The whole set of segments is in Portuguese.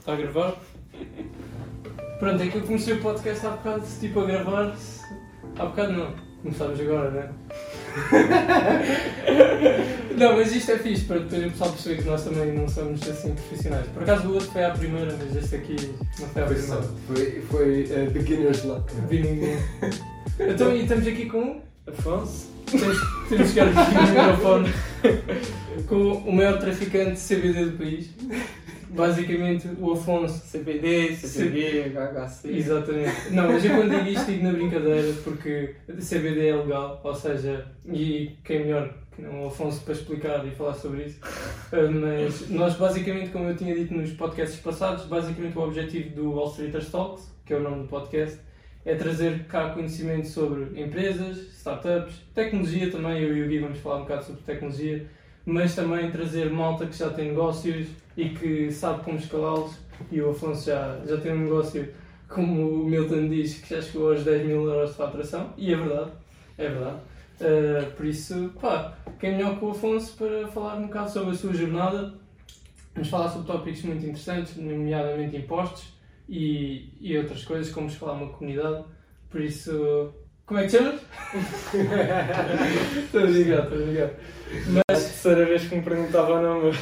Está a gravar? Pronto, é que eu comecei o podcast há bocado, tipo, a gravar. Há bocado não. Começámos agora, né? não, mas isto é fixe para depois o pessoal perceber que nós também não somos assim profissionais. Por acaso o outro foi à primeira, mas este aqui não foi à Foi, primeira. só, foi, foi uh, beginner's luck. Vi ninguém. Então, e estamos aqui com o Afonso. Temos, temos que chegar aqui no microfone com o maior traficante de CBD do país. Basicamente, o Afonso. CBD, CBD, HHC. Exatamente. Não, mas eu quando digo isto digo na brincadeira porque CBD é legal, ou seja, e quem melhor que não o Afonso para explicar e falar sobre isso. Uh, Mas nós basicamente, como eu tinha dito nos podcasts passados, basicamente o objetivo do Wall Streeters Talks, que é o nome do podcast, é trazer cá conhecimento sobre empresas, startups, tecnologia também, eu e o Gui vamos falar um bocado sobre tecnologia, mas também trazer malta que já tem negócios e que sabe como escalá-los. E o Afonso já, já tem um negócio, como o Milton diz, que já chegou aos 10 mil euros de faturação, e é verdade, é verdade. Uh, por isso, pá, quem melhor que o Afonso para falar um bocado sobre a sua jornada? Vamos falar sobre tópicos muito interessantes, nomeadamente impostos e, e outras coisas, como escalar uma comunidade. Por isso, como é que chamas? Estou brincar, estou brincar. Mas a terceira vez que me perguntava o nome.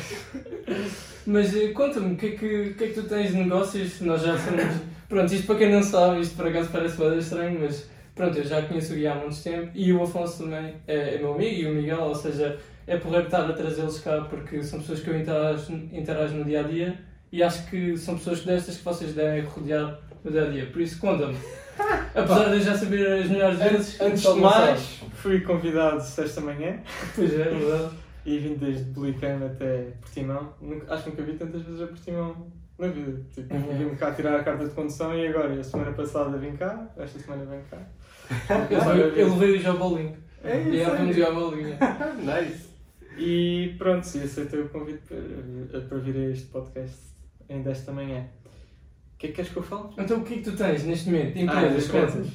Mas eh, conta-me, o que, é que, que é que tu tens de negócios? Nós já somos. Pronto, isto para quem não sabe, isto por acaso parece bem estranho, mas pronto, eu já conheço o Gui há muito tempo e o Afonso também é, é meu amigo e o Miguel, ou seja, é porreiro estar a trazê-los cá porque são pessoas que eu interajo, interajo no dia a dia e acho que são pessoas destas que vocês devem rodear no dia a dia. Por isso, conta-me. Apesar de eu já saber as melhores vezes, Antes de mais, fui convidado esta manhã Pois é, é verdade. e vim desde Belicano até Portimão. Nunca- acho que nunca vi tantas vezes a Portimão na vida. Tipo, Uhum. vim cá tirar a carta de condução e agora, a semana passada vim cá, esta semana vem cá. Eu, eu levei-o já bolinho. É E isso aí vamos aí. jogar bolinho. nice. E pronto, e aceitei o convite para, para vir a este podcast ainda esta manhã. O que é que queres que eu fale? Então o que é que tu tens neste momento? Ah, Empresas, das contas?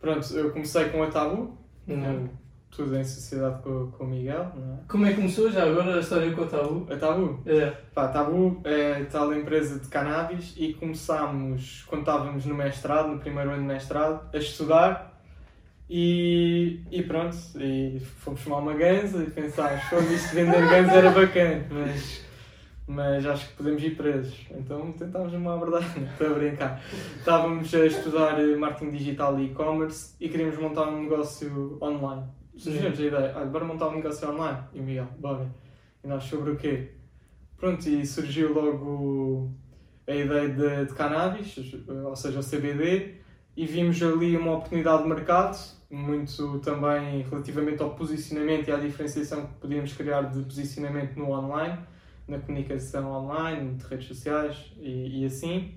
Pronto, eu comecei com a Tabu, Não. tudo em sociedade com, com o Miguel, é? Como é que começou já agora a história com o Tabu? A Tabu? É. Pá, a Tabu é tal empresa de cannabis e começámos, quando estávamos no mestrado, no primeiro ano de mestrado, a estudar e, e pronto, e fomos fumar uma ganza e pensámos, foi isto de vender ganza era bacana, mas, mas acho que podemos ir presos. Então tentámos uma abordagem, para brincar. Estávamos a estudar eh, marketing digital e e-commerce e queríamos montar um negócio online. Surgiu-nos a ideia, olha, bora montar um negócio online. E o Miguel, bora. E nós sobre o quê? Pronto, e surgiu logo a ideia de, de cannabis, ou seja, o CBD, e vimos ali uma oportunidade de mercado, muito também relativamente ao posicionamento e à diferenciação que podíamos criar de posicionamento no online, na comunicação online, de redes sociais e, e assim.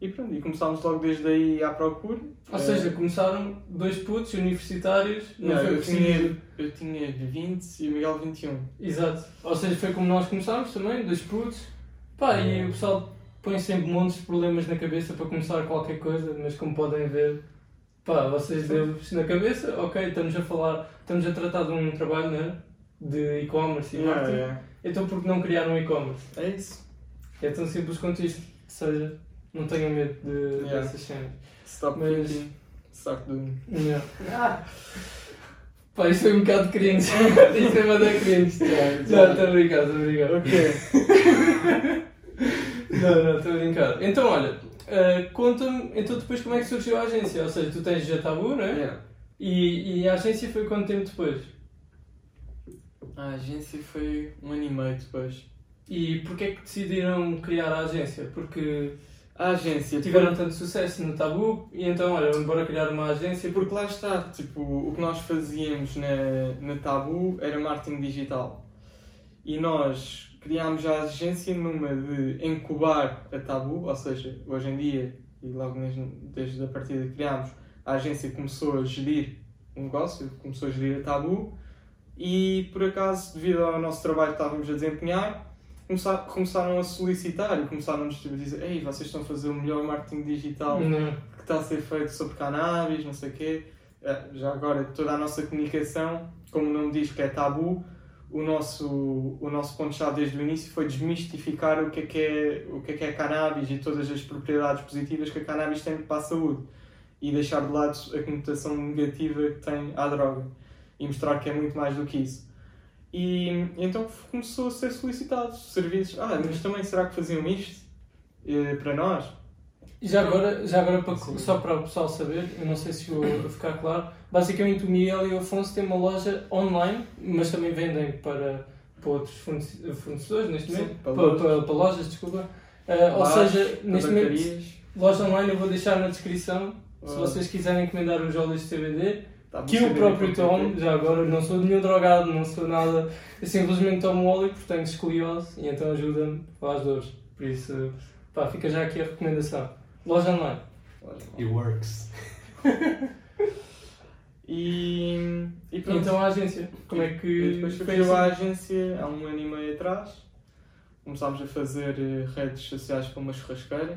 E pronto, e começámos logo desde aí à procura. Ou Eh, seja, começaram dois putos universitários, não, não, foi eu, tinha, eu tinha 20 e o Miguel 21. Exato. Ou seja, foi como nós começámos também, dois putos. Pá, e o pessoal põe sempre montes de problemas na cabeça para começar qualquer coisa, mas como podem ver, pá, vocês deram-vos na cabeça, ok, estamos a falar, estamos a tratar de um trabalho, né? De e-commerce e marketing. yeah. Então por que não criar um e-commerce? É isso. É tão simples quanto isto. Ou seja, não tenham medo de, Yeah. dessas cenas. Stop Mas- thinking, start doing. Não. Pá, isto foi um bocado cringe. isto é uma da cringe. Já, estou a brincar, estou a brincar. Ok. Não, não, estou a brincar. Então, olha, eh, conta-me, então depois como é que surgiu a agência? Ou seja, tu tens já tabu, não é? Yeah. E, e a agência foi quanto tempo depois? A agência foi um ano e meio depois. E porquê é que decidiram criar a agência? Porque A agência tiveram tanto sucesso no tabu e então, olha, vamos embora criar uma agência. Porque lá está, tipo, o que nós fazíamos na, na Tabu era marketing digital. E nós criámos a agência numa de incubar a Tabu, ou seja, hoje em dia, e logo desde, desde a partida que criámos, a agência começou a gerir o negócio, começou a gerir a Tabu, e por acaso, devido ao nosso trabalho que estávamos a desempenhar, começar- começaram a solicitar e começaram-nos a dizer: Ei, vocês estão a fazer o melhor marketing digital Não. que está a ser feito sobre cannabis, não sei o quê. Eh, Já agora, toda a nossa comunicação, como o nome diz que é tabu, o nosso, o nosso ponto-chave desde o início foi desmistificar o que, é que é, o que é que é cannabis e todas as propriedades positivas que a cannabis tem para a saúde e deixar de lado a conotação negativa que tem à droga e mostrar que é muito mais do que isso. E então começou a ser solicitado serviços. Ah, mas também será que faziam isto eh, para nós? E já agora, já agora para, Sim. só para o pessoal saber, eu não sei se vou ficar claro, basicamente o Miguel e o Afonso têm uma loja online, mas também vendem para, para outros fornece- fornecedores neste Sim, momento, para para, lojas. para- para lojas, desculpa. Ah, ou seja, neste momento, loja online eu vou deixar na descrição, se vocês quiserem encomendar os óleos de CBD, Tá, que saber próprio tomo, já agora não sou nenhum drogado, não sou nada, eu simplesmente tomo óleo porque tenho escoliose e então ajuda-me para as dores. Por isso, pá, fica já aqui a recomendação. Loja online. It works. E, e pronto. Então a agência, como é E que depois foi a assim? agência há um ano e meio atrás. Começámos a fazer eh, redes sociais para uma churrasqueira.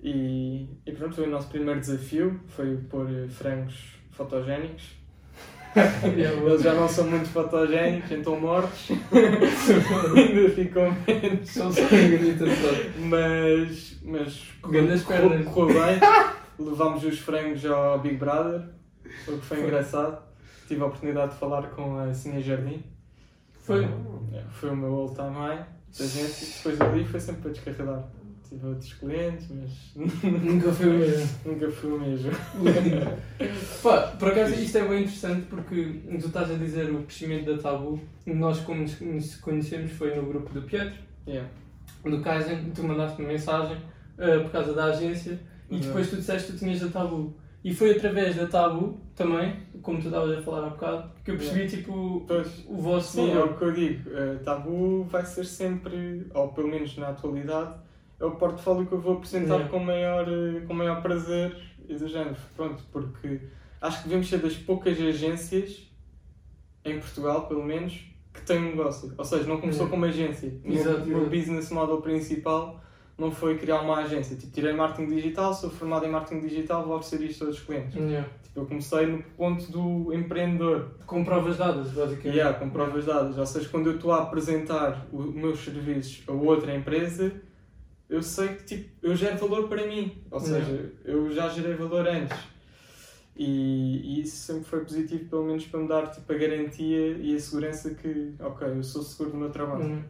E, e pronto, foi o nosso primeiro desafio. Foi pôr eh, frangos fotogénicos. Eles já não são muito fotogénicos, então mortos. Ainda ficam menos. São só. Mas, mas Grandes correu, pernas. correu bem. Levámos os frangos ao Big Brother, o que foi Foi. engraçado. Tive a oportunidade de falar com a Sinha Jardim. Foi. É, Foi o meu all time high da gente e depois dali foi sempre para descarregar. Tive outros clientes, mas Nunca foi o mesmo. nunca foi o mesmo. Pá, por acaso isto é bem interessante porque tu estás a dizer o crescimento da Tabu. Nós, como nos- conhecemos, foi no grupo do Pietro, Yeah. do Kaizen, tu mandaste uma mensagem ah, por causa da agência e depois tu disseste que tu tinhas da Tabu. E foi através da Tabu também, como tu estavas a falar há bocado, que eu percebi tipo Pois. o vosso Sim, é valor. o que eu digo. eh, tabu vai ser sempre, ou pelo menos na atualidade, é o portfólio que eu vou apresentar Yeah. com, maior, eh, com maior prazer e do género. Pronto, porque acho que devemos ser das poucas agências, em Portugal pelo menos, que têm um negócio. Ou seja, não começou Yeah. como agência. Meu- Exato, o meu exato. business model principal não foi criar uma agência. Tipo, tirei marketing digital, sou formado em marketing digital, vou oferecer isto a todos os clientes. Yeah. Tipo, eu comecei no ponto do empreendedor. Com provas dadas, basicamente. Yeah, com provas dadas. Ou seja, quando eu estou a apresentar os meus serviços a outra empresa, eu sei que tipo, eu gero valor para mim. Ou Yeah. seja, eu já gerei valor antes. E, e isso sempre foi positivo, pelo menos para me dar tipo, a garantia e a segurança que, ok, eu sou seguro do meu trabalho. Hum.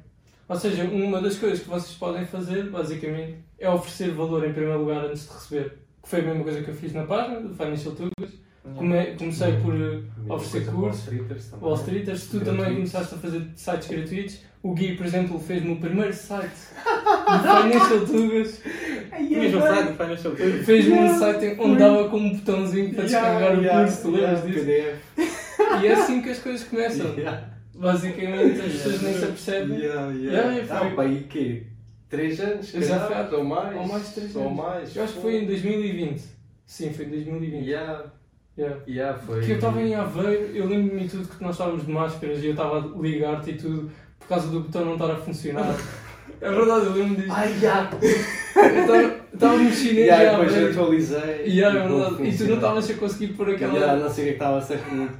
Ou seja, uma das coisas que vocês podem fazer, basicamente, é oferecer valor em primeiro lugar antes de receber. Que foi a mesma coisa que eu fiz na página do Financial Tugas. Yeah. Come- comecei por eh, Mesma oferecer cursos. Wall Streeters também. Wall Streeters, tu também Gratuitos. começaste a fazer sites gratuitos. O Gui, por exemplo, fez-me o primeiro site do Financial Tugas. Tinhas um site no Financial Times? Fez-me um site onde dava com um botãozinho para descarregar o Yeah, curso, tu lembras yeah, disso? E é assim que as coisas começam. Yeah. Basicamente, as pessoas nem se apercebem. Yeah, Yeah, yeah. foi- Ah, e quê? Três anos? Fui- ou mais? Ou mais de 3 Ou anos. mais. Eu acho que foi em 2020. Sim, foi em 2020. Yeah, Yeah. yeah, foi. Que eu estava em Aveiro, eu lembro-me de tudo que nós estávamos de máscaras e eu estava a ligar-te e tudo por causa do botão não estar a funcionar. É verdade, eu lembro disso. Ai, yeah. Eu estava- no chinês Yeah, em depois eu Aveiro. atualizei. E era não verdade. E tu não estavas a conseguir pôr aquela. Yeah, não sei o que é que estava a ser, o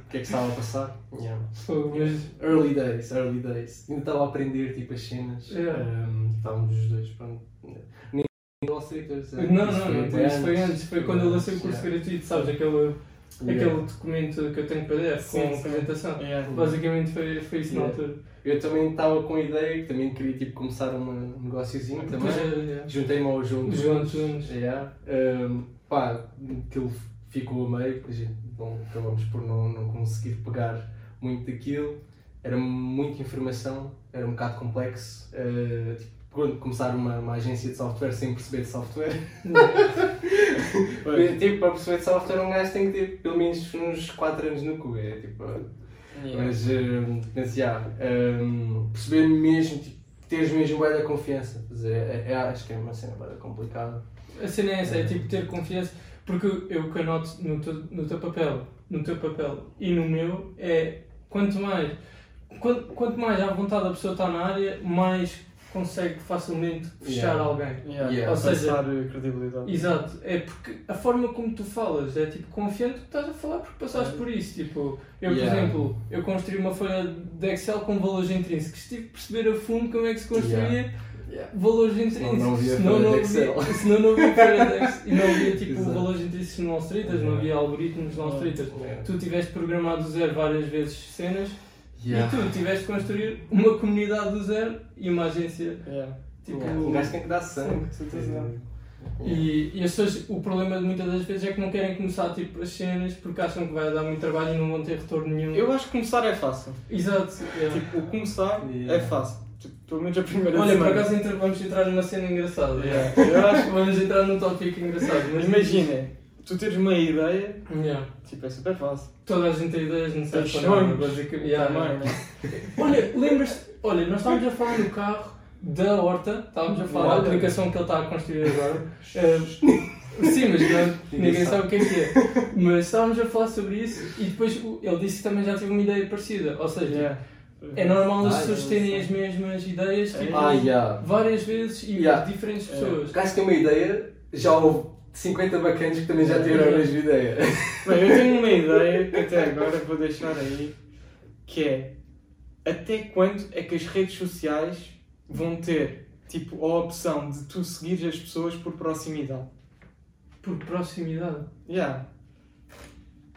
que é que estava a passar. Yeah. Fogo, mas. Early days, early days. Ainda estava a aprender tipo as cenas. Yeah. Um, estávamos os dois, pronto. Nem Wall Streeters. Não, não, não, isso foi antes. Foi quando eu lancei o curso Yeah. gratuito, sabes? Aquele, Yeah. aquele documento que eu tenho PDF Sim, com sim. apresentação. Yeah. Basicamente foi, foi isso na Yeah. altura. Eu também estava com a ideia também queria tipo, começar um negóciozinho também. Juntei-me ao João Os João Tunes. Yeah. Um, pá, aquilo ficou a meio, a bom, acabamos por não, não conseguir pegar muito daquilo. Era muita informação, era um bocado complexo. Uh, tipo, quando começar uma, uma agência de software sem perceber de software. tipo, para perceber de software um gajo tem que ter pelo menos uns 4 anos no cu. É, tipo, Yeah. mas, um, mas já, um, perceber mesmo, tipo, teres mesmo bué da confiança. Dizer, é, é- acho que é uma cena bué da complicada. A cena é essa, é tipo ter confiança, porque eu que anoto no teu, no teu papel, no teu papel e no meu, é quanto mais, quanto, quanto mais à vontade a pessoa está na área, mais consegue facilmente fechar Yeah. alguém. Yeah, Yeah. Ou seja- passar eh, credibilidade. Exato, é porque a forma como tu falas é tipo confiante que estás a falar porque passaste É. por isso. Tipo, eu, por exemplo, eu construí uma folha de Excel com valores intrínsecos, tive que perceber a fundo como é que se construía valores intrínsecos. não Senão folha não havia- não folha de Excel e não havia tipo Exato. valores intrínsecos no Allstreeters, não havia algoritmos no Allstreeters. Yeah. Tu tiveste programado do zero várias vezes cenas Yeah. e tu tiveste de construir uma comunidade do zero e uma agência. Yeah. Tipo, Yeah. Um gajo tem que dar sangue. Sim, com certeza. E, e as pessoas, o problema de muitas das vezes é que não querem começar tipo, as cenas porque acham que vai dar muito trabalho e não vão ter retorno nenhum. Eu acho que começar é fácil. Exato. yeah. Tipo, o começar Yeah. é fácil. Tipo, pelo menos a primeira Olha, por semana. acaso entra- vamos entrar numa cena engraçada. Yeah. yeah. Eu acho que vamos entrar num tópico engraçado. Mas Imagina, tu teres uma ideia, Yeah. tipo, é super fácil. Toda a gente tem ideias, não sei para nada, sonhos. basicamente. Yeah, Também, yeah. né? Olha, lembras-te? Olha, nós estávamos a falar no carro da Horta, estávamos a falar da aplicação que ele está a construir agora. Eh, sim, mas não, ninguém sabe o que é que é. Mas estávamos a falar sobre isso e depois ele disse que também já teve uma ideia parecida. Ou seja, Yeah. é normal as Ah, pessoas eu terem as mesmas ideias tipo, Ah, yeah. várias vezes e Yeah. diferentes É. pessoas. O gajo tem uma ideia, já houve 50 bacanas que também já tiveram a mesma ideia. Bem, eu tenho uma ideia que até agora vou deixar aí, que é até quando é que as redes sociais vão ter tipo a opção de tu seguir as pessoas por proximidade? Por proximidade. Yeah.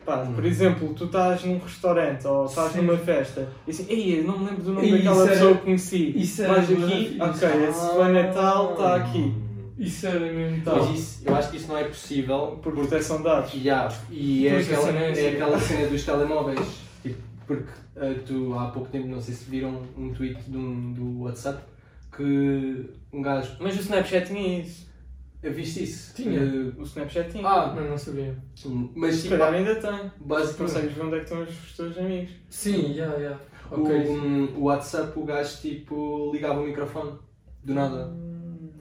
Pá, por Hum. exemplo, tu estás num restaurante ou estás Sim. numa festa e assim, ei, eu não me lembro do nome Isso daquela era- pessoa que conheci. isso era Mas aqui, ok, esse foi Natal, está aqui. Isso era mesmo tal. Mas isso, eu acho que isso não é possível Por proteção de dados. Yeah, e é aquela, é aquela cena dos telemóveis. Tipo, porque ah, tu há pouco tempo, não sei se viram um tweet de um, do WhatsApp que um gajo. Mas o Snapchat tinha isso. Viste isso? Tinha. Eh, O Snapchat tinha. ah, Mas não sabia. mas se tipo, calhar ainda tem. basicamente. Consegues ver onde é que estão os, teus amigos. Sim, já, já. O, Ok. um, o WhatsApp, o gajo tipo ligava o microfone do nada.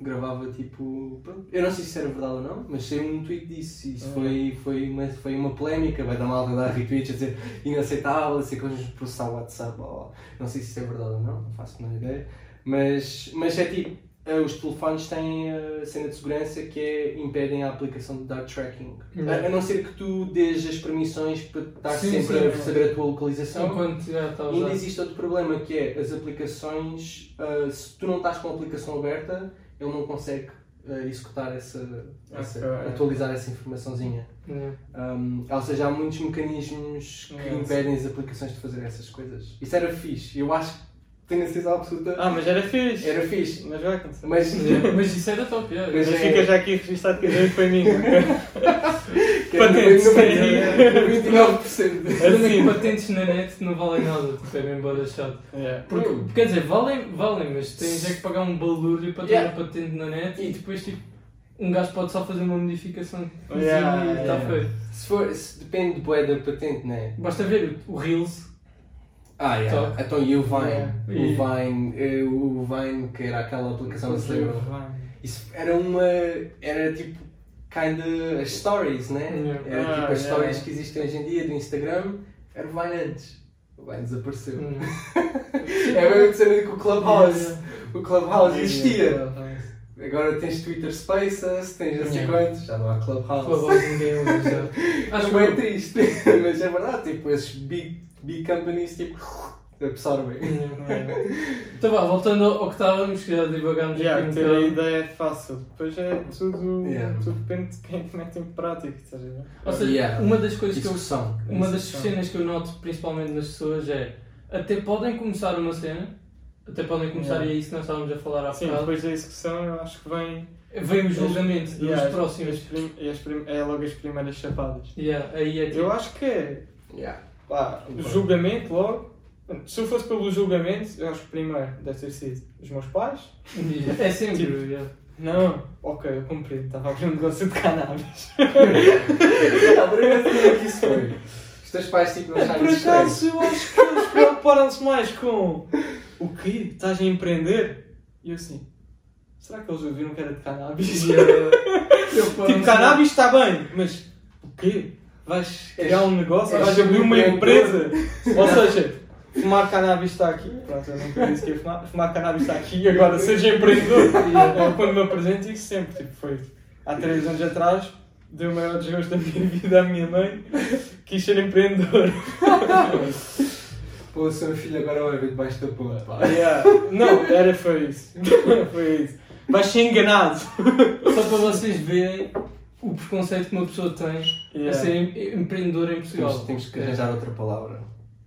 Gravava tipo. pronto. Eu não sei se era verdade ou não, mas saiu um tweet disso. Isso Ah. foi, foi, uma, foi uma polémica. Vai dar mal a dar retweets a dizer inaceitável, a ser coisas de processar o WhatsApp. blá. Não sei se isso é verdade ou não, não faço a menor ideia. Mas, mas é tipo. eh, Os telefones têm a cena de segurança que é impedem a aplicação de dart tracking. Yeah. A, a não ser que tu dês as permissões para estar Sim, sempre sim, a saber a tua localização. Enquanto já está Ainda existe outro problema que é as aplicações, ah, se tu não estás com a aplicação aberta, ele não consegue ah, executar essa, essa- atualizar essa informaçãozinha. Yeah. Um, ou seja, há muitos mecanismos que Yes. impedem as aplicações de fazer essas coisas. Isso era fixe, eu acho que tenho a certeza absoluta. Ah, mas era fixe. Era fixe. Mas vai acontecer. Mas, Yeah, Mas isso era top, yeah. Mas Mas é- fica já aqui registado que a foi minha. Patentes, é 99%. Olha Assim. patentes na net não valem nada, tipo, é bem chato. Yeah. Porque, Hum. quer dizer, valem, valem, mas tens é que pagar um balúrdio para ter Yeah. uma patente na net e depois tipo, um gajo pode só fazer uma modificação Yeah, e está yeah. feito. Se for, se depende do bué da patente, não é? Basta ver o Reels. Ah, yeah. Top. Então, e o Vine? Yeah. O Vine, eh, o Vine, que era aquela aplicação. Vai. Isso era uma. Era tipo. Kinda as stories, né? Yeah. Era Ah, tipo as yeah. stories que existem hoje em dia do Instagram. Era o Vine antes. O Vine desapareceu. Hum. É a mesma cena que o Clubhouse. O Clubhouse existia. Yeah. Agora tens Twitter Spaces, tens não sei Yeah. quantos. Já não há Clubhouse. Clubhouse ninguém usa já. Acho que é triste. Mas é verdade, tipo, esses big, big companies tipo, absorvem. Então vá, voltando ao que estávamos, que já divagámos Yeah, aqui um ter a ideia é fácil. Depois é tudo. Yeah. Tudo depende de quem é que mete em prática. Estás a ver? Ou seja, Yeah. uma das coisas que eu. Uma das cenas que eu noto principalmente nas pessoas é até podem começar uma cena, até podem começar Yeah. e é isso que nós estávamos a falar há Sim, bocado. depois da execução eu acho que vem. Vem o julgamento dos Yeah, próximos. as prim- e as prim- é logo as primeiras chapadas. Yeah, aí é tipo. Eu acho que é. Yeah. Pá, julgamento logo. Se eu fosse pelo julgamento, eu acho que primeiro deve ter sido os meus pais. É sempre. Tipo, yeah. Não, ok, eu cumpri. Estava a abrir um negócio de cannabis. Por acaso, como é que isso foi? Os teus pais tipo, não acharam Por isso estranho? acaso, eu acho que eles preocuparam-se mais com o quê? Estás a empreender? E eu assim, será que eles ouviram que era de cannabis? Eu tipo, cannabis está bem, mas o quê? Vais criar um negócio? Vais abrir uma empresa? Ou seja, Fumar cannabis está aqui. Pronto, eu nunca disse que ia fumar. Fumar cannabis está aqui. Agora, seja empreendedor. É quando me apresento, digo sempre. Tipo, foi há 3 anos atrás, deu o maior desgosto da minha vida à minha mãe. Quis ser empreendedor. Pô, seu filho agora vai ver debaixo da ponte. pá. Yeah. Não, era, foi isso. foi isso. Vais ser enganado. Só para vocês verem o preconceito que uma pessoa tem a Yeah. ser em- empreendedor em Portugal. Temos, temos que arranjar outra palavra.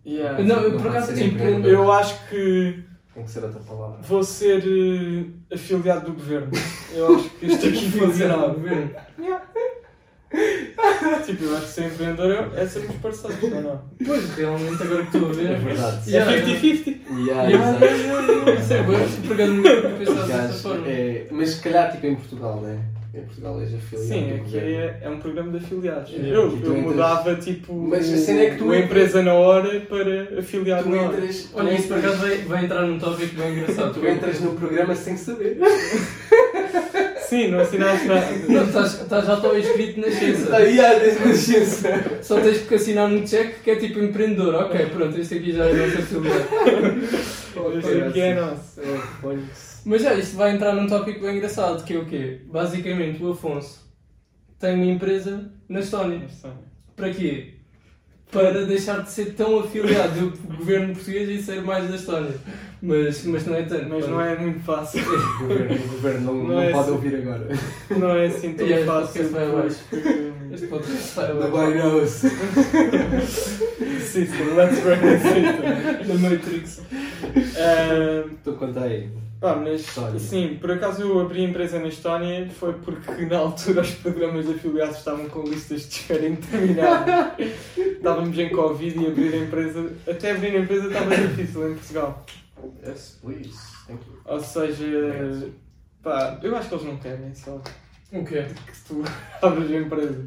Yeah. Não, eu Não por acaso ser empreendedor. Eu acho que Tem que ser outra palavra. vou ser eh, afiliado do governo. Eu acho que isto aqui funcionava. governo. Tipo, eu acho que ser empreendedor é sermos parceiros, ou não? Pois, realmente, agora que estou a ver. É verdade. Yeah, É 50-50. Yeah, Yeah, yeah, yeah, yeah. Isso é bom, acaso nunca tinha pensado dessa forma. é, mas se calhar tipo em Portugal, né? Em Portugal és afiliado. Sim, aqui é, é um programa de afiliados. Yeah. Eu, eu entras- mudava tipo Mas a cena é que tu uma entras- empresa na hora para afiliado Tu na hora. entras, Olha, isso por entras- acaso vai, vai entrar num tópico bem engraçado. Tu entras no programa sem saber. Sim, não assinaste nada. Não, estás, estás já estou inscrito na ciência. Aí há desde nascença. Só tens que assinar um cheque que é tipo empreendedor. Ok, pronto, este aqui já é a nossa afiliado. Este aqui é nosso. Mas já, isto vai entrar num tópico bem engraçado, que é o quê? Basicamente, o Afonso tem uma empresa na Estónia. Para quê? Para deixar de ser tão afiliado do governo português e ser mais da Estónia. Mas, mas não é tanto. Mas não é muito fácil. O governo, o governo não, Não não é pode assim. ouvir agora. Não é assim tão Yeah, fácil. este podcast vai abaixo. Este podcast vai Nobody abaixo. knows. System, let's break the system. Na Matrix. Ah, Tu conta aí. Pá, mas por acaso eu abri a empresa na Estónia foi porque na altura os programas de afiliados estavam com listas de espera intermináveis. Estávamos em Covid e abrir a empresa, até abrir a empresa estava difícil em Portugal. Yes, please. Thank you. Ou seja, pá, eu acho que eles não querem só O quê? que tu abres a empresa.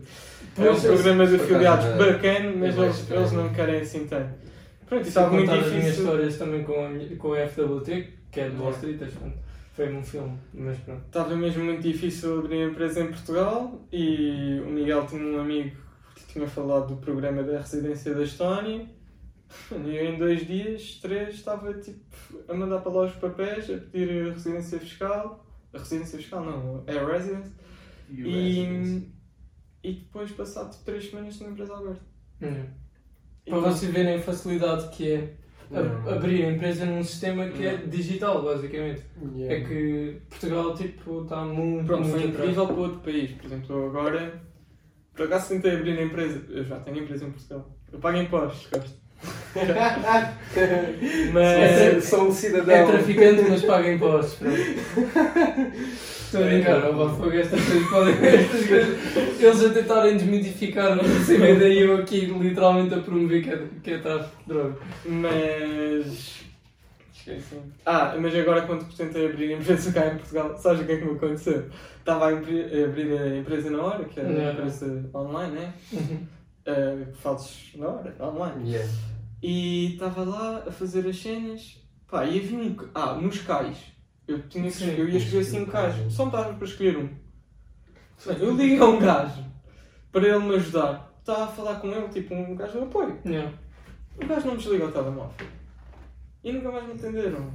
É um Pois, programa de afiliados é- bacana, mas é eles, eles não querem assim tanto. Pronto, estava muito as minhas difícil. histórias também com a, com a FWT, que é de Wall Street, portanto, foi um filme, mas pronto. Estava mesmo muito difícil abrir a empresa em Portugal e o Miguel tinha um amigo que tinha falado do programa da residência da Estónia e eu em dois dias, três, estava tipo a mandar para lá os papéis, a pedir a residência fiscal. A residência fiscal não, é a residence. E, e depois, passado tipo, três semanas, tinha a empresa aberta. Hum. E Para vocês verem a facilidade que é a- abrir a empresa num sistema que é digital, basicamente. Yeah. É que Portugal tipo, está muito, Pronto, foi incrível para outro país. Por exemplo, eu agora, por acaso tentei abrir a empresa. Eu já tenho empresa em Portugal. Eu pago impostos, gosto. É, Mas. sou um cidadão. É traficante, mas paga impostos. pronto. Estou a brincar, vá, fogo, estas coisas podem. Estas coisas, eles a tentarem desmitificar o CBD e eu aqui literalmente a promover que é, que é tráfico de droga. Mas. Esqueci. Ah, mas agora quando tentei abrir a empresa cá em Portugal, sabes o que é que me aconteceu? Estava a, abrir a empresa na hora, que Yeah. a empresa online, né? Uhum. Uh, que fazes na hora, online. Yeah. E estava lá a fazer as cenas. Pá, e havia um. Ah, nos cais. Eu, tinha Sim. eu ia escolher cinco cais. Só me dava para escolher um. Eu liguei a um gajo para ele me ajudar. Estava a falar com ele, tipo um gajo de apoio. Yeah. O gajo não me desliga o telemóvel. E nunca mais me atenderam.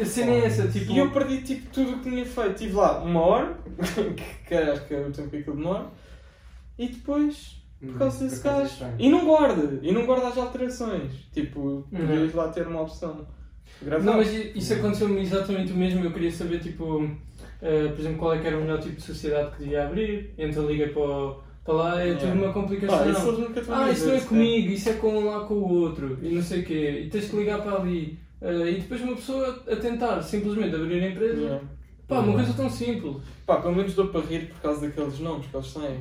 A cena é essa, tipo. E eu perdi tipo, tudo o que tinha feito. Estive lá uma hora, que acho que é o tempo que aquilo demora. E depois por causa desse é gajo. E não guarda, e não guarda as alterações. Tipo, Uhum. podias lá ter uma opção. Gravar. Não, mas isso aconteceu-me exatamente o mesmo. Eu queria saber, tipo, eh, por exemplo, qual é que era o melhor tipo de sociedade que devia abrir. Então liguei para, o- para lá é tudo Yeah. uma complicação. Pá, isso Ah, isso não é dizer, comigo, isso é com lá com o outro, e não sei o quê, e tens que ligar para ali. Eh, e depois uma pessoa a tentar simplesmente abrir a empresa. Yeah. Pá, uma coisa tão simples. Pá, pelo menos dou para rir por causa daqueles nomes que eles têm.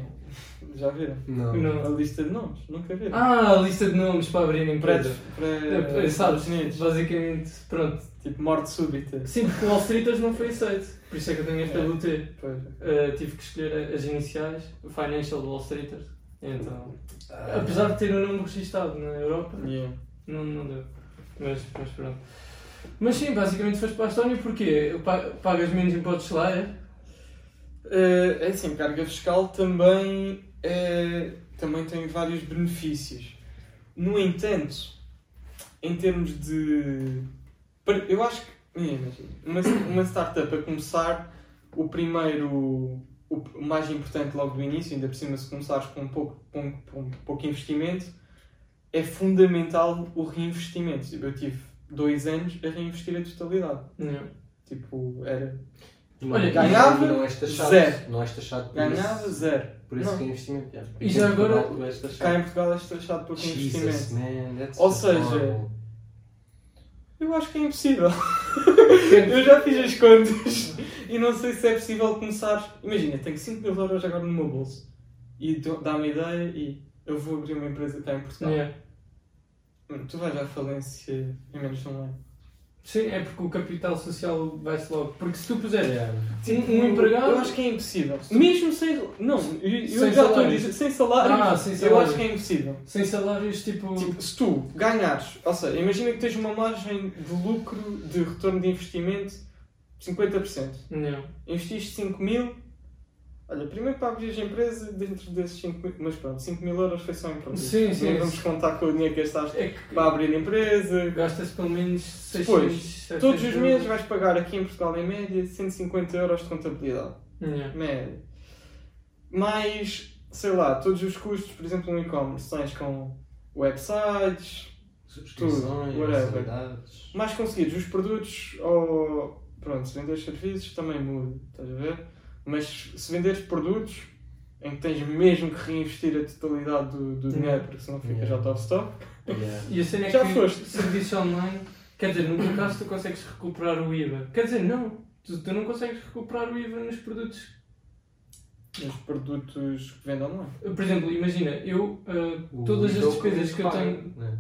Já viram? Não. Não. A lista de nomes, nunca viram? Ah, a lista de nomes para abrir a para, empresa. para, para sabes, Estados Unidos. basicamente, pronto. Tipo, morte súbita. Sim, porque o Wall Streeters não foi aceito, por isso é que eu tenho FWT. Pois. Uh, tive que escolher as iniciais, Financial Wall Streeters. Então, Ah, apesar de ter o nome registado na Europa, Yeah. não, não deu. Mas, mas pronto. Mas sim, basicamente foste para a Estónia porque Pa- pagas menos impostos lá, é? Eh, é assim, carga fiscal também, é, também tem vários benefícios. No entanto, em termos de. Eu acho que. Imagina, uma, uma startup a começar, o primeiro. O mais importante logo do início, ainda por cima, se começares com um pouco, com, com pouco investimento, é fundamental o reinvestimento. Tipo, eu tive dois anos a reinvestir a totalidade. Não. Tipo, era. Olha, ganhava não és taxado, zero. Não és taxado por Ganhava zero. Por esse Não. reinvestimento. yeah. E já agora-. Cá em Portugal és taxado por Jesus, reinvestimento. man, Ou seja, horrible. Eu acho que é impossível. eu já fiz as contas e não sei se é possível começar. Imagina, tenho 5 mil euros agora no meu bolso e dá-me ideia e eu vou abrir uma empresa cá em Portugal. Yeah. Tu vais à falência em menos de um ano. Sim, é porque o capital social vai-se logo. Porque se tu puseres Yeah. um, um empregado. Eu acho que é impossível. Mesmo sem. Não, eu, eu Sem já estou a salários. dizer, sem salário. Ah, sem Eu acho que é impossível. Sem salários, tipo. Tipo, se tu ganhares, ou seja, imagina que tens uma margem de lucro de retorno de investimento de 50%. Não. Investiste 5 mil, olha, primeiro para abrir a empresa dentro desses 5 mil, mas pronto, 5 mil euros foi só em produto. Sim, sim, isso. vamos contar com o dinheiro que gastaste É que para abrir a empresa. gasta-se pelo menos 600. Depois, 700 Todos os meses vais pagar aqui em Portugal, em média, 150 euros de contabilidade. Yeah. Média. Mais, sei lá, todos os custos, por exemplo, no e-commerce, tens com websites, Subscrições, whatever. mais conseguidos os produtos ou pronto, se venderes serviços também muda, estás a ver? Mas se venderes produtos em que tens mesmo que reinvestir a totalidade do, do dinheiro porque senão ficas Yeah. out of stock. Yeah. E a cena é Já que foste. serviço online, quer dizer, no teu caso tu consegues recuperar o IVA. Quer dizer, não, tu, tu não consegues recuperar o IVA nos produtos. Nos produtos que vendem online. Por exemplo, imagina, eu, O todas as despesas que eu tenho. né?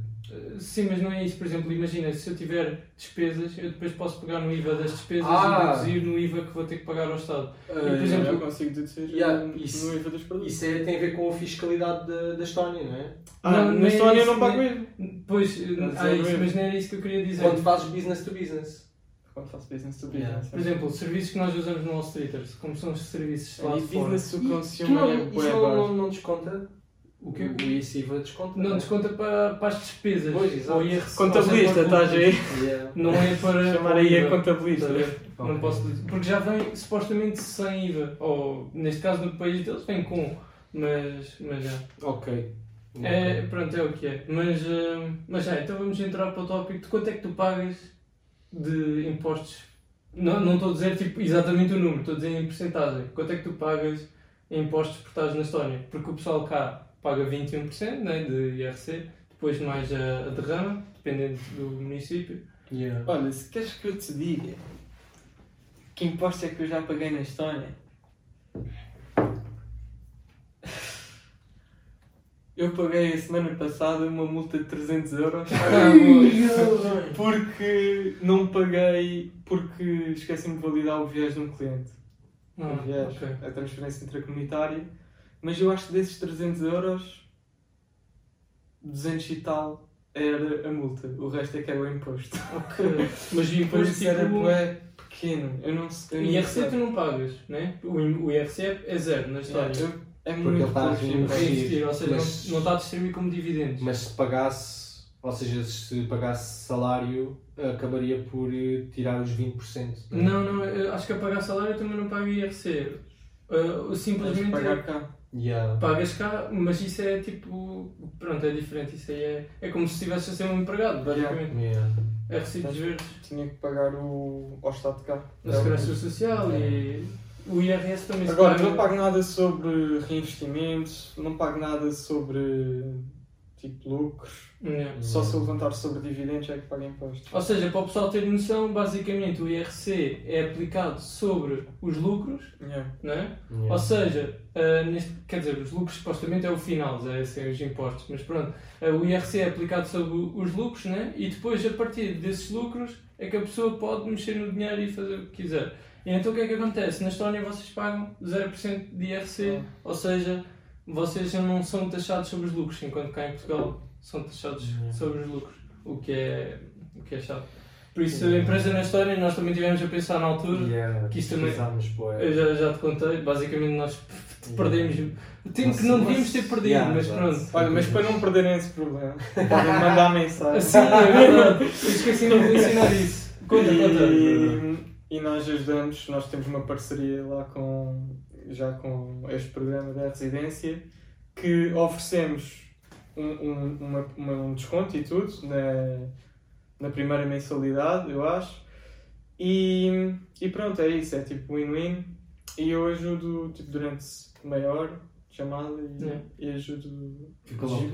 Sim, mas não é isso. Por exemplo, imagina, se eu tiver despesas, eu depois posso pegar no IVA das despesas Ah. e deduzir no IVA que vou ter que pagar ao Estado. Ah, por exemplo, eu consigo deduzir yeah, no, isso- no IVA dos produtos. Isso é- tem a ver com a fiscalidade da, da Estónia, não é? Ah, Não, na nem Estónia eu isso, não pago nem- IVA. Pois, Mas ah, é isso, mesmo. mas não era isso que eu queria dizer. Quando fazes business to business. Quando faço business to Yeah. business. Por exemplo, serviços que nós usamos no Wall Streeters, como são os serviços lá e de fora. business to consumer não, é isso não, não, não desconta? O quê? O ICIVA desconta? Não desconta para, para as despesas. Pois, exato. Ou IRC, Contabilista, estás aí? Yeah. Não é para. Chamar aí a contabilista. Ver? Não posso dizer. Porque já vem supostamente sem IVA. Ou neste caso no país deles vem com. Mas, mas já. Ok. É, pronto, é o que é. Mas, hum, mas já, então vamos entrar para o tópico de quanto é que tu pagas de impostos. Não, não estou a dizer tipo, exatamente o número, estou a dizer em porcentagem. Quanto é que tu pagas em impostos por na Estónia? Porque o pessoal cá paga 21% né, de IRC, depois mais a, a derrama, dependendo do município. Yeah. Olha, se queres que eu te diga que imposto é que eu já paguei na Estónia, eu paguei a semana passada uma multa de 300 euros porque não paguei porque esqueci-me de validar o viés de um cliente. Ah, o viés, ok. a transferência intracomunitária. Mas eu acho que desses 300 euros, 200 e tal era a multa. O resto é que era o imposto. Ok. Mas o imposto isso era tipo, bué pequeno. Eu não sei. o não IRC tu não pagas, né? O, o IRC é- é zero na eu- é Porque muito ele está a pouco. Reinvestir, ou seja, Mas- não, não está a distribuir como dividendos. Mas se pagasse, ou seja, se pagasse salário, acabaria por eh, tirar os 20%. é? Não, não, eu acho que a pagar salário também não paga IRC. Uh, Tens simplesmente pagar cá. Yeah. pagas cá, mas isso é tipo. Pronto, é diferente. Isso aí é, é como se estivesse a ser um empregado, basicamente. Yeah. É recibos verdes, Tinha que pagar o, ao Estado de cá. a segurança social e o IRS também se Agora, paga. não pago nada sobre reinvestimentos, não pago nada sobre tipo lucros. Yeah. Só se levantar sobre dividendos é que pago impostos. Ou seja, para o pessoal ter noção, basicamente o IRC é aplicado sobre os lucros, Yeah. não é? Yeah. Ou seja, ah, neste, quer dizer, os lucros supostamente é o final, é assim, os impostos, mas pronto, ah, o IRC é aplicado sobre os lucros, né? e depois a partir desses lucros é que a pessoa pode mexer no dinheiro e fazer o que quiser. E então o que é que acontece? Na Estónia vocês pagam 0% de IRC, Ah. ou seja, vocês já não são taxados sobre os lucros, enquanto cá em Portugal são taxados sobre os lucros, o que é, o que é chato. Por isso, a empresa na Estónia, nós também tivemos a pensar na altura, Yeah, que isso também- é. eu já, já te contei, basicamente nós perdemos. Tempo que não devíamos ter perdido, Yeah, mas pronto. Olha, mas para não perderem esse problema, podem mandar mensagem. Sim, é verdade. Eu esqueci-me de ensinar isso. Conta, conta. E, e nós ajudamos, nós temos uma parceria lá com já com este programa da residência que oferecemos um, um, uma- uma- um desconto e tudo na, na primeira mensalidade, eu acho. E, e pronto, é isso, é tipo win-win. E eu ajudo tipo, durante meia hora, chamada, e, Yeah. e ajudo,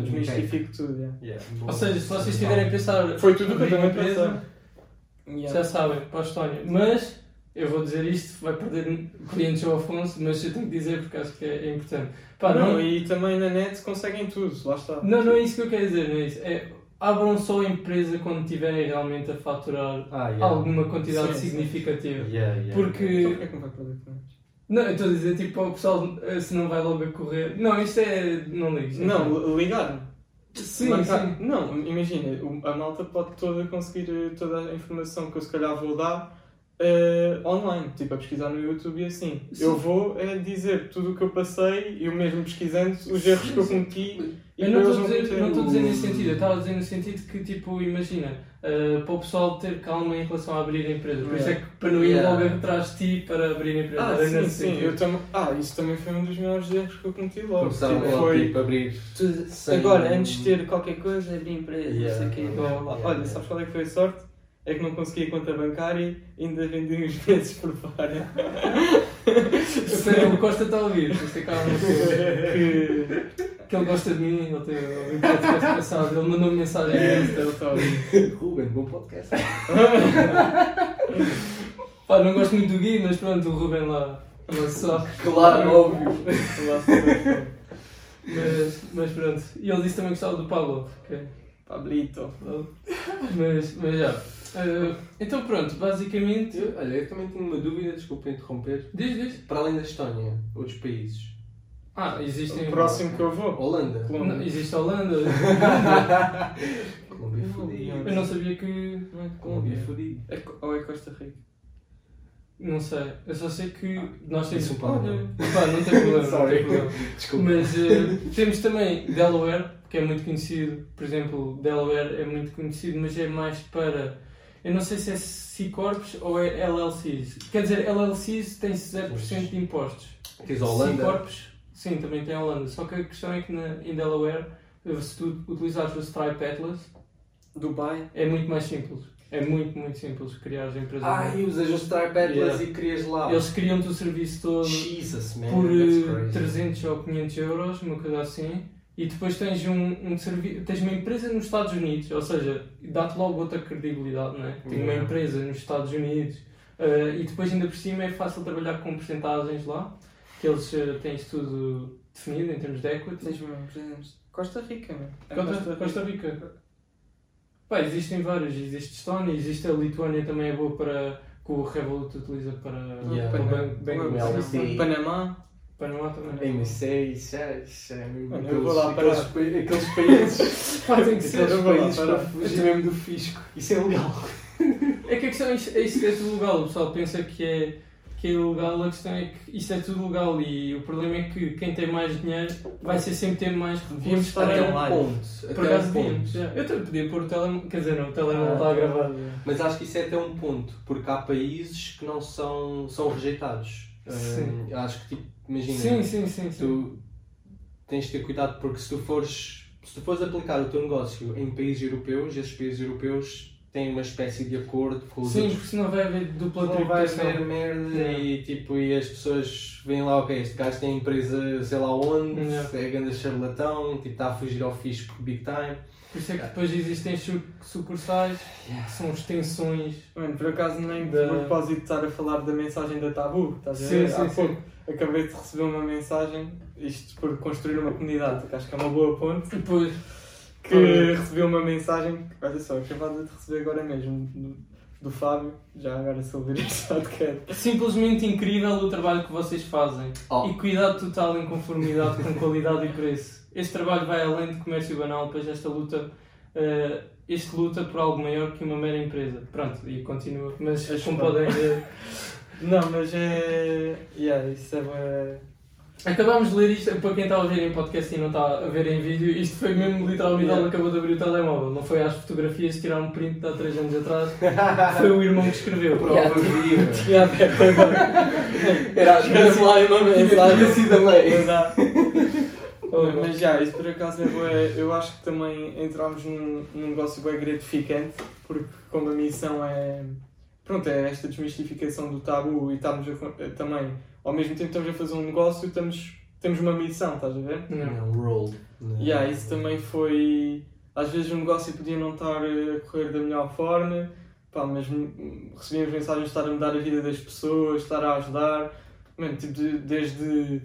desmistifico tudo. yeah. Yeah, Ou seja, se vocês estiverem a pensar. Foi tudo o que eu também empresa, pensei. já sabem, para a Estónia. Mas, eu vou dizer isto, vai perder clientes ao Afonso, mas eu tenho que dizer porque acho que é, é importante. Pá, não, não, e também na net conseguem tudo, lá está. não, não é isso que eu quero dizer, não é isso. É, abram só a empresa quando estiverem realmente a faturar Ah, yeah. alguma quantidade Sim, sim. significativa. Yeah, yeah. Então Porque. porquê que não vai perder clientes? Não, eu estou a dizer, tipo, ao pessoal, eh, se não vai logo a correr. Não, isto é. Não ligo. Não, ligar. Sim, Marcar- sim. Não, imagina, o- a malta pode toda conseguir eh, toda a informação que eu se calhar vou dar eh, online, tipo a pesquisar no YouTube e assim. Sim. Eu vou é dizer tudo o que eu passei e eu mesmo pesquisando os erros que eu cometi e Eu não estou a dizer, não a nesse sentido, eu estava a dizer no sentido que, tipo, imagina, eh, para o pessoal ter calma em relação a abrir a empresa. Por isso é que para não ir Yeah. logo atrás de ti para abrir a empresa. Ah, sim, sim. Eu também... Ah, isso também foi um dos maiores erros que eu cometi logo. Começaram Tipo, logo foi... tipo, a abrir. sem- Agora, antes de ter qualquer coisa, abrir empresa, Yeah, não sei o quê. Olha, yeah. sabes qual é que foi a sorte? É que não conseguia conta bancária e ainda vendi uns meses por fora. Sério, o Costa está a ouvir, é que calma. que... Que ele gosta de mim, ele tem o podcast passado, ele mandou mensagem É, a ele está a ouvir. Ruben, bom podcast. Pá, não gosto muito do Gui, mas pronto, o Ruben lá, lá só. Claro, óbvio. Mas, mas pronto. E ele disse também que gostava do Pablo. ok? Pablito. Mas, mas já. Eh, então pronto, basicamente. Eu- Olha, eu também tenho uma dúvida, desculpa interromper. Diz, diz. Para além da Estónia, outros países. Ah, existem. O próximo que eu vou. Holanda. Não, Colômbia. existe a Holanda. Colômbia fodido. Eu não sabia que. Não é Colômbia. É Co- Ou é Costa Rica? Não sei. Eu só sei que nós temos. Um pá, Olha, pá, não tem problema. não tem problema. Desculpa. Mas eh, temos também Delaware, que é muito conhecido. Por exemplo, Delaware é muito conhecido, mas é mais para. Eu não sei se é C Corps ou é LLCs. Quer dizer, LLCs tem 0% de impostos. Tens a C Holanda. Corps, sim, também tem a Holanda. Só que a questão é que na, em Delaware, se tu utilizares o Stripe Atlas, Dubai. é muito mais simples. É muito, muito simples criar as empresas. Ah, e usas o Stripe Atlas Yeah. e crias lá. Eles criam-te o serviço todo Jesus, man. por that's eh, crazy. 300 ou 500 euros, uma coisa assim. E depois tens, um, um servi tens uma empresa nos Estados Unidos, ou seja, dá-te logo outra credibilidade, não é? Tenho uma Yeah. empresa nos Estados Unidos eh, e depois ainda por cima é fácil trabalhar com porcentagens lá, que eles eh, têm isso tudo definido em termos de equity. Tens mesmo, por exemplo, Costa Rica, meu. É Costa, Costa Rica. Pá, existem vários, existe Estónia, existe a Lituânia também é boa para que o Revolut utiliza para Yeah. Panamá. Panamá também. Ei, mas isso é, isso é, isso é mesmo Mano, eu vou lá aqueles, parar. pa- aqueles países, tem que ser. aqueles países para fugir mesmo do fisco. Isso é legal. É que a questão é isto, é é tudo legal. O pessoal pensa que é, que é ilegal, a questão é que isto é tudo legal e o problema é que quem tem mais dinheiro vai ser sempre ter mais recursos estar Até para. um ponto. Por Até acaso um ponto. já. Eu também podia pôr o telemóvel. Quer dizer, não, o telemóvel Ah, está a tá. gravar. Mas acho que isso é até um ponto, porque há países que não são, são rejeitados. Sim. Hum, acho que, tipo, imagina, Sim, sim, sim. sim. tu tens de ter cuidado porque se tu fores, se tu fores aplicar o teu negócio em países europeus, esses países europeus têm uma espécie de acordo com os Sim, outros porque senão vai haver dupla não vai tributação. haver merda e, tipo, e as pessoas veem lá, ok, este gajo tem empresa sei lá onde, Yeah. é grande charlatão, tipo, está a fugir ao fisco big time. Por isso é que depois existem su- sucursais que são extensões. Mano, por acaso nem Da- de propósito estar a falar da mensagem da Tabu, estás a Sim, ver? sim, Há sim. Acabei de receber uma mensagem, isto por construir uma comunidade, que acho que é uma boa ponte, Depois, que recebi uma mensagem, olha só, acabada de receber agora mesmo, do, do Fábio, já agora se ouvir este podcast. simplesmente incrível o trabalho que vocês fazem. Oh. E cuidado total em conformidade com qualidade e preço. Este trabalho vai além de comércio banal, pois esta luta, eh, este luta por algo maior que uma mera empresa. Pronto, e continua. Mas como podem ver, Não, mas é. Yeah, isso é bué- Acabámos de ler isto, para quem está a ouvir em podcast e não está a ver em vídeo, isto foi mesmo literalmente Yeah. ele acabou de abrir o telemóvel, não foi às fotografias de tirar um print de há 3 anos atrás, foi o irmão que escreveu. Tinha aberto agora. Era lá mensagem. Tinha sido a lei. Exato. Oh, Mas já, isso por acaso é bué, eu acho que também entramos num, num negócio bem gratificante, porque como a missão é, pronto, é esta desmistificação do tabu e estamos a, eh, também, ao mesmo tempo estamos a fazer um negócio, estamos, temos uma missão, estás a ver? não. É um roll. né? Yeah, isso também foi. Às vezes o negócio podia não estar a correr da melhor forma, pá, mas recebíamos mensagens de estar a mudar a vida das pessoas, estar a ajudar. Mano, tipo, de- desde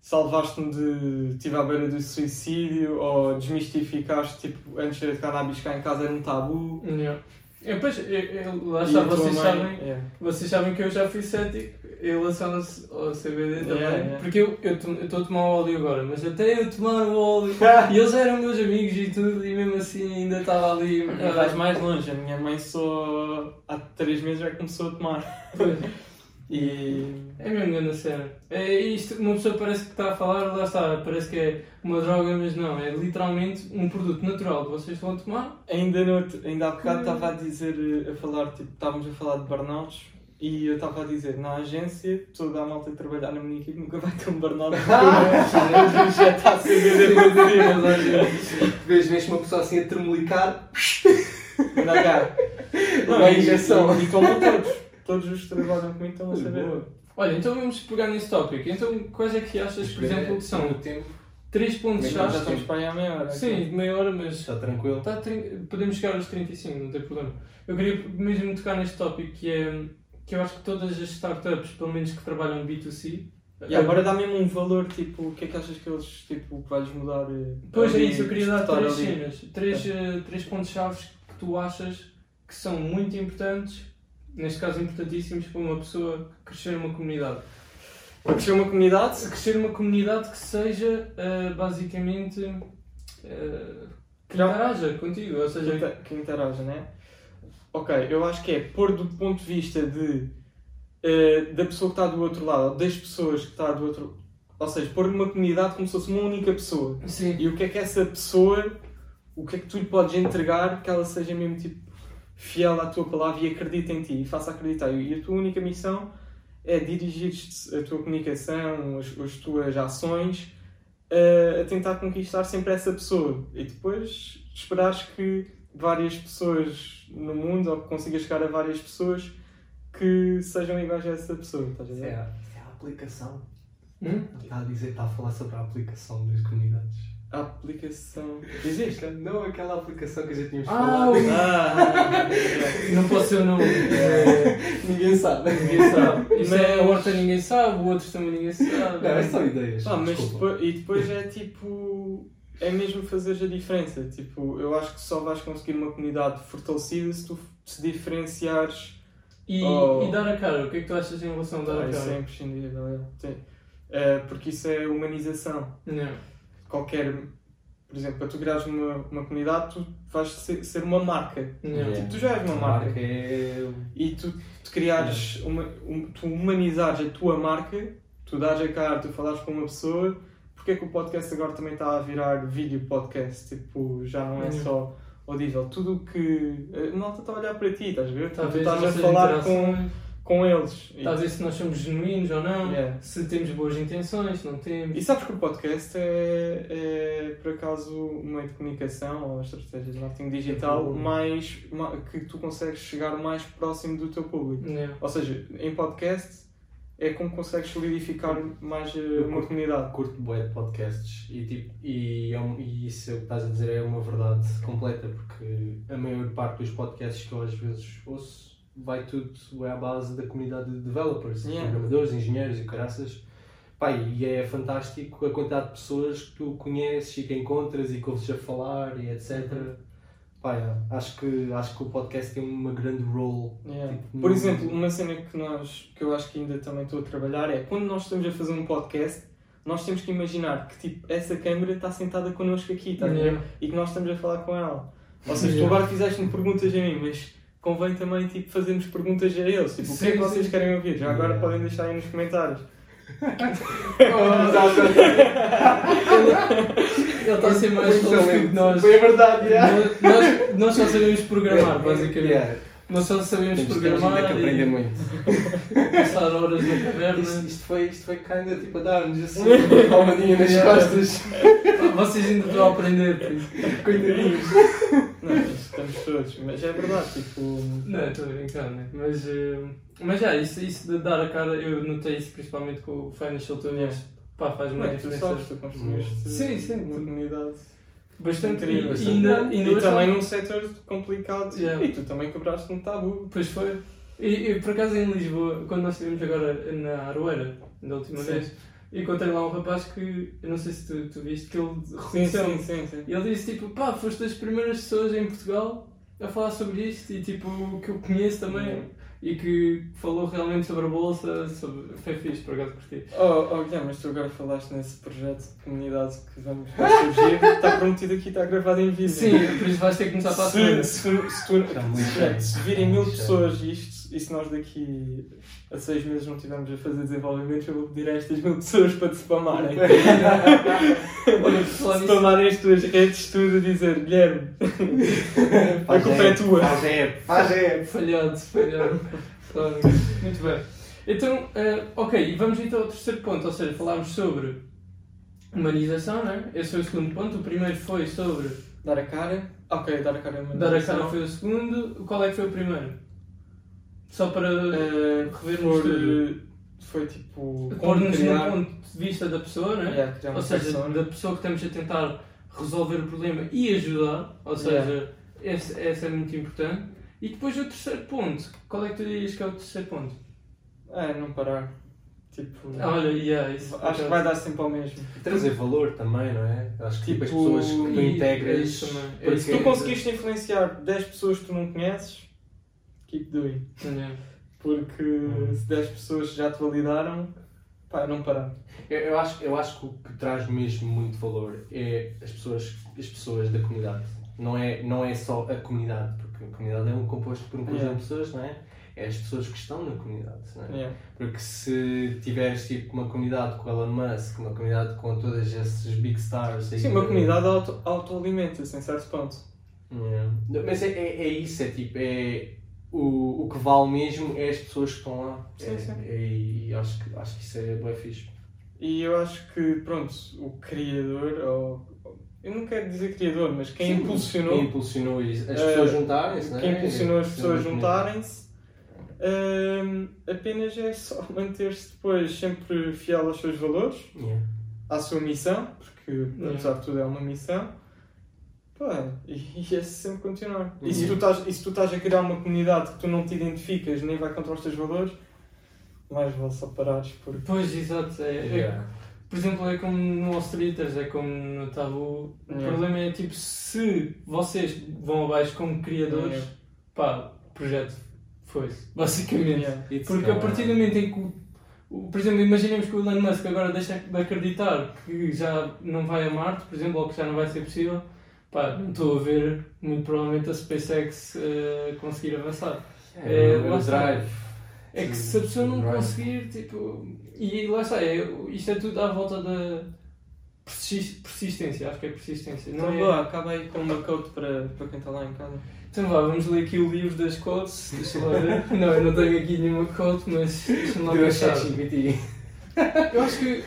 salvaste-me de. estive à beira do suicídio, ou desmistificaste, tipo, antes de cannabis cá em casa era um tabu. Yeah. É, pois, eu, eu, lá E está, vocês sabem, yeah. vocês sabem que eu já fui cético em relação ao, ao CBD também, Yeah, yeah. porque eu eu to- eu estou a tomar o óleo agora, mas até eu tomar o óleo, e eles eram meus amigos e tudo, e mesmo assim ainda estava ali. E vais mais longe, a minha mãe só há 3 meses já começou a tomar. E. É mesmo grande cena. É isto, uma pessoa parece que está a falar, lá está, parece que é uma droga, mas não, é literalmente um produto natural que vocês vão tomar. Ainda, no, ainda há bocado estava a dizer, eh, a falar, tipo, estávamos a falar de burnouts e eu estava a dizer, na agência, toda a malta a trabalhar na minha equipe nunca vai ter um burnout porque o já está a ser Vês mesmo uma pessoa assim a tremelicar. Anda cá. Uma injeção. E tomam todos. Todos os que trabalham comigo estão a saber. Boa. Olha, então vamos pegar nesse tópico. Então, quais é que achas, por exemplo, que são o tempo. três Já estamos para aí à meia hora. Sim, de meia hora, mas Está tranquilo. Tá, trin- podemos chegar aos 35, não tem problema. Eu queria mesmo tocar neste tópico que é que eu acho que todas as startups, pelo menos que trabalham B2C, E agora dá mesmo um valor, tipo, o que é que achas que eles, tipo, que vais mudar? eh, Pois é isso, eu queria dar três ali? cenas, três, eh, três pontos-chave que tu achas que são muito importantes, neste caso importantíssimos, para uma pessoa crescer numa comunidade. Para crescer uma comunidade, Crescer numa comunidade que seja eh, basicamente eh, que interaja contigo, ou que, seja, inter- que interaja, né? Ok, eu acho que é pôr do ponto de vista de, eh, da pessoa que está do outro lado, ou das pessoas que está do outro Ou seja, pôr numa comunidade como se fosse uma única pessoa. sim, E o que é que essa pessoa, o que é que tu lhe podes entregar que ela seja mesmo tipo fiel à tua palavra e acredite em ti e faça acreditar. E a tua única missão é dirigir a tua comunicação, as, as tuas ações a, a tentar conquistar sempre essa pessoa e depois esperares que várias pessoas no mundo ou que consigas chegar a várias pessoas que sejam iguais a essa pessoa. Estás a ver? é é a aplicação. Hum? Está a dizer, está a falar sobre a aplicação das comunidades. A aplicação. Existe? Não aquela aplicação que a gente tínhamos Ah, falado. o- Ah, Não pode ser o nome. É, Ninguém sabe. ninguém sabe. Isso é a horta ninguém sabe, o outro também ninguém sabe. Não, é só ideias. Ah, mas depois, e depois é tipo. É mesmo fazeres a diferença. Tipo, eu acho que só vais conseguir uma comunidade fortalecida se tu te diferenciares. E, Oh. e dar a cara, o que é que tu achas em relação a dar Ah, a isso é cara? imprescindível. é. É, porque isso é humanização. Não. Qualquer. Por exemplo, para tu criares uma, uma comunidade, tu vais ser, ser uma marca. Não. Tipo, tu já és uma A marca. é. E tu, tu criares, uma, um, tu humanizares a tua marca, tu dares a cara, tu falares com uma pessoa, porque é que o podcast agora também está a virar vídeo podcast? Tipo, já não é só audível. Tudo o que. A malta está a olhar para ti, estás a ver? Tu estás a falar com, com eles. E, Estás a ver se nós somos genuínos ou não, Yeah. se temos boas intenções, se não temos. e sabes que o podcast é, é, por acaso, um meio de comunicação ou estratégia de marketing digital Uhum. mais, ma- que tu consegues chegar mais próximo do teu público. Não. Ou seja, em podcast é como consegues solidificar mais eh, Eu uma curto- comunidade. Curto bué de podcasts e, tipo, e, é um- e isso é o que estás a dizer é uma verdade completa porque a maior parte dos podcasts que eu às vezes ouço vai tudo é à base da comunidade de developers, Yeah. programadores, engenheiros e caraças. Pá, e é fantástico a quantidade de pessoas que tu conheces e que encontras e que ouves a falar e etc. Pá, yeah, acho, que, acho que o podcast tem uma grande role. Yeah. Tipo, Por exemplo, uma cena que, nós, que eu acho que ainda também estou a trabalhar é quando nós estamos a fazer um podcast, nós temos que imaginar que tipo, essa câmera está sentada connosco aqui tá? Yeah. e que nós estamos a falar com ela. Ou seja, tu agora fizeste-me perguntas a mim, mas convém também tipo, fazermos perguntas a eles. Tipo, o que é que vocês sim. querem ouvir? Já agora Yeah. podem deixar aí nos comentários. Ele está a ser mais falso que nós. Foi a verdade, yeah. nós. Nós só sabemos programar, basicamente. Yeah. Nós só sabemos Temos, temos ainda programar que aprender e muito. passar horas na caverna. Isto, isto foi, isto foi kinda tipo a dar-nos assim, uma palmadinha nas costas. Vocês ainda estão a aprender, por isso. Coitadinhos. Não, estamos todos. Mas é verdade, tipo. Não, estou a brincar, né? Mas, eh, mas já, isso, isso de dar a cara, eu notei isso principalmente com o Financial Tunnels. Pá, faz uma Não, tu diferença sabes, tu construíste Sim, sim. uma comunidade bastante incrível. E, ainda, ainda e também num setor complicado. Yeah. E tu também quebraste um tabu. Pois foi. E, e por acaso em Lisboa, quando nós estivemos agora na Aroeira, da última Sim. vez, encontrei lá um rapaz que, eu não sei se tu, tu viste, que ele Sim, reconheceu sim, sim. sim. E ele disse tipo, pá, foste das primeiras pessoas em Portugal a falar sobre isto e tipo, que eu conheço também Yeah. e que falou realmente sobre a bolsa, sobre... foi fixe, por acaso curti. Oh, oh mas tu agora falaste nesse projeto de comunidade que vamos surgir. Está prometido aqui, está gravado em vídeo. Sim, por isso vais ter que começar para a semana. Se, se, se, tu, se, virem mil pessoas isto, e se nós daqui a seis meses não estivermos a fazer desenvolvimento, eu vou pedir a estas mil pessoas para te spamarem. Spamarem as tuas redes tudo a dizer Guilherme, a culpa é tua. Faz é, faz é. falhado, falhado. Muito bem. Então, eh, ok, e vamos então ao terceiro ponto, ou seja, falámos sobre humanização, né? Esse foi o segundo ponto. O primeiro foi sobre Dar a cara. Ok, dar a cara é uma dar a cara foi o segundo. Qual é que foi o primeiro? Só para Eh, rever no por, estúdio. foi tipo. pôr-nos criar- no ponto de vista da pessoa, né? Yeah, Ou seja, persona. da pessoa que estamos a tentar resolver o problema e ajudar. Ou seja, Yeah. esse, esse é muito importante. E depois o terceiro ponto. Qual é que tu dirias que é o terceiro ponto? É, não parar. Tipo. Olha, yeah, isso. Acho que vai dar sempre ao mesmo. Trazer valor também, não é? Acho que tipo, as Tipo, pessoas que tu integras. isso porque- Se tu conseguiste influenciar 10 pessoas que tu não conheces, keep doing. Yeah. Porque Hum. se 10 pessoas já te validaram, pá, é não parar. Eu, eu acho, eu acho que o que traz mesmo muito valor é as pessoas, as pessoas da comunidade. Não é, não é só a comunidade, porque a comunidade é um composto por um conjunto Yeah. de pessoas, não é? É as pessoas que estão na comunidade, não é? Yeah. Porque se tiveres tipo uma comunidade com Elon Musk, uma comunidade com todos esses big stars... aí- Sim, uma comunidade auto- autoalimenta-se em certo ponto. Yeah. Mas é, é, é isso, é tipo, é o, o que vale mesmo é as pessoas que estão lá. Sim, é, sim. é- e acho que, acho que isso é bem fixe. E eu acho que, pronto, o criador, ou. Eu não quero dizer criador, mas quem Sim, impulsionou. Quem impulsionou? As pessoas juntarem-se, não é? Quem impulsionou as pessoas juntarem-se hum, apenas é só manter-se depois sempre fiel aos seus valores, Yeah. à sua missão, porque Yeah. apesar de tudo é uma missão. Pá, e, e é sempre continuar. E se, Yeah. tu estás, e se tu estás a criar uma comunidade que tu não te identificas nem vai contra os teus valores, mais vale só parares porque. Pois, exato. É, é- Yeah. por exemplo, é como no Streeters, é como no Tabu. O Yeah. problema é tipo, se vocês vão abaixo como criadores, Yeah. pá, o projeto foi-se, basicamente. Yeah. Porque a partir do momento em que, o- o- por exemplo, imaginemos que o Elon Musk agora deixa de acreditar que já não vai a Marte, por exemplo, ou que já não vai ser possível, pá, não estou a ver muito provavelmente a SpaceX eh, conseguir avançar. É, É, o drive. É que se a pessoa não conseguir, tipo. E lá está, é, isto é tudo à volta da persis- persistência, acho que é persistência. Não Então é... vá, acaba aí com uma quote para, para quem está lá em casa. Então vá, vamos ler aqui o livro das quotes, deixa lá ver. não, eu não tenho aqui nenhuma quote, mas deixa-me lá pensar. ChatGPT. Eu acho que,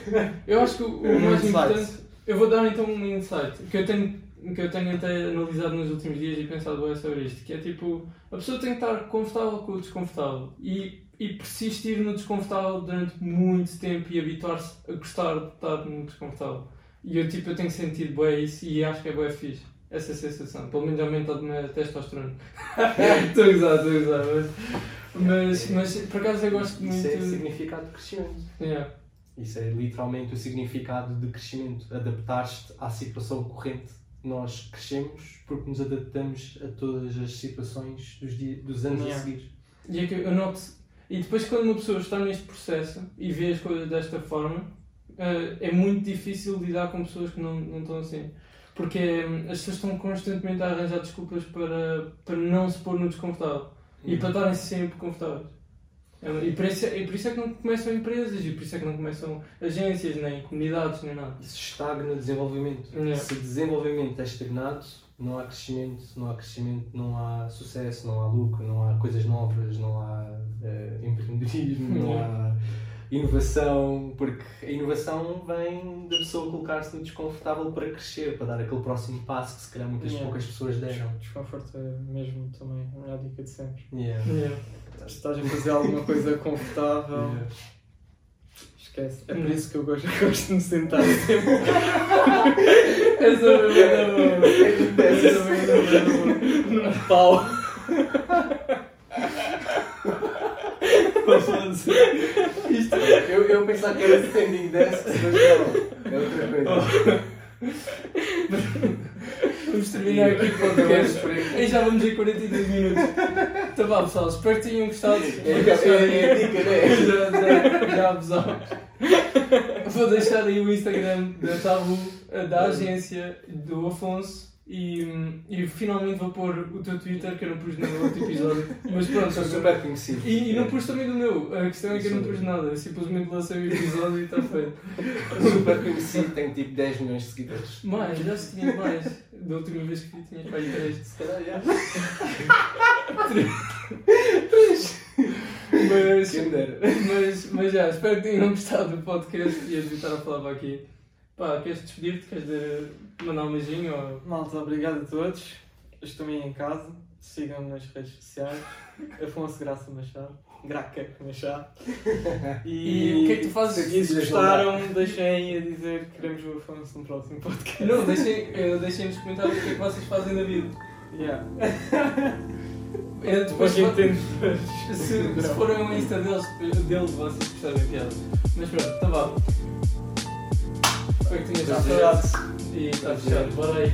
eu acho que o mais importante. Eu vou dar então um insight que eu tenho, que eu tenho até analisado nos últimos dias e pensado bem sobre isto, que é tipo, a pessoa tem que estar confortável com o desconfortável e, e persistir no desconfortável durante muito tempo e habituar-se a gostar de estar no desconfortável. E eu tipo, eu tenho sentido bem isso e acho que é bem fixe. Essa sensação, pelo menos aumenta-me a testosterona. Estou a usar, estou a usar, mas, mas, mas por acaso eu gosto muito. Isso é significado de crescimento. Yeah. Isso é literalmente o significado de crescimento. Adaptar-te à situação corrente. Nós crescemos porque nos adaptamos a todas as situações dos, dias, dos anos Yeah. a seguir. E é que eu noto. E depois, quando uma pessoa está neste processo e vê as coisas desta forma, eh, é muito difícil lidar com pessoas que não, não estão assim. Porque hum, as pessoas estão constantemente a arranjar desculpas para, para não se pôr no desconfortável e para estarem sempre confortáveis. E por, isso, e por isso é que não começam empresas, e por isso é que não começam agências, nem comunidades, nem nada. Isso estagna desenvolvimento. Yeah. Se desenvolvimento é estagnado, não há crescimento, não há crescimento, não há sucesso, não há lucro, não há coisas novas, não há eh, empreendedorismo, não há inovação, porque a inovação vem da pessoa colocar-se no desconfortável para crescer, para dar aquele próximo passo que se calhar muitas Yeah. poucas pessoas deram. Desconforto é mesmo também a melhor dica de sempre. Yeah. Yeah. Se estás a fazer alguma coisa confortável, Yeah. esquece. É por isso que eu gosto, gosto de me sentar sempre Essa é boa. Essa é boa. num pau. Isto Eu, eu pensava que era standing desk, mas não, é outra coisa. Vamos terminar aqui o podcast. E já vamos em 42 minutos. Então vá pessoal, espero que tenham gostado. É, é, é a dica, né? Já, já. Vou deixar aí o Instagram da Tabu, da agência, do Afonso. E, e finalmente vou pôr o teu Twitter que eu não pus no outro episódio. Mas pronto, Sou super conhecido. E, e não pus também do meu. A questão é que eu não pus nada. Eu simplesmente lancei o episódio e está feito. Super conhecido, tenho tipo 10 milhões de seguidores. Mais, já se tinha mais. Da última vez que vi tinha para aí 3. Se calhar, já. Mas, Quem dera. mas, mas já, espero que tenham gostado do podcast e a estar a falar para aqui. Pá, queres despedir-te? Queres dizer, mandar um beijinho? Ou... Malta, obrigado a todos. Estou aí em casa. Sigam-me nas redes sociais. Afonso Graça Machado. Graca Machado. E o que é que tu fazes? E se gostaram, deixem a dizer que queremos o Afonso no próximo podcast. Não, deixem, eh, deixem nos comentários o que é que vocês fazem na vida. Yeah. É, depois, entendo. se, se forem ao Insta deles, dele, vocês gostarem da piada. Mas pronto, então vá. Espero que tenhas Já gostado. E está fechado, bora aí.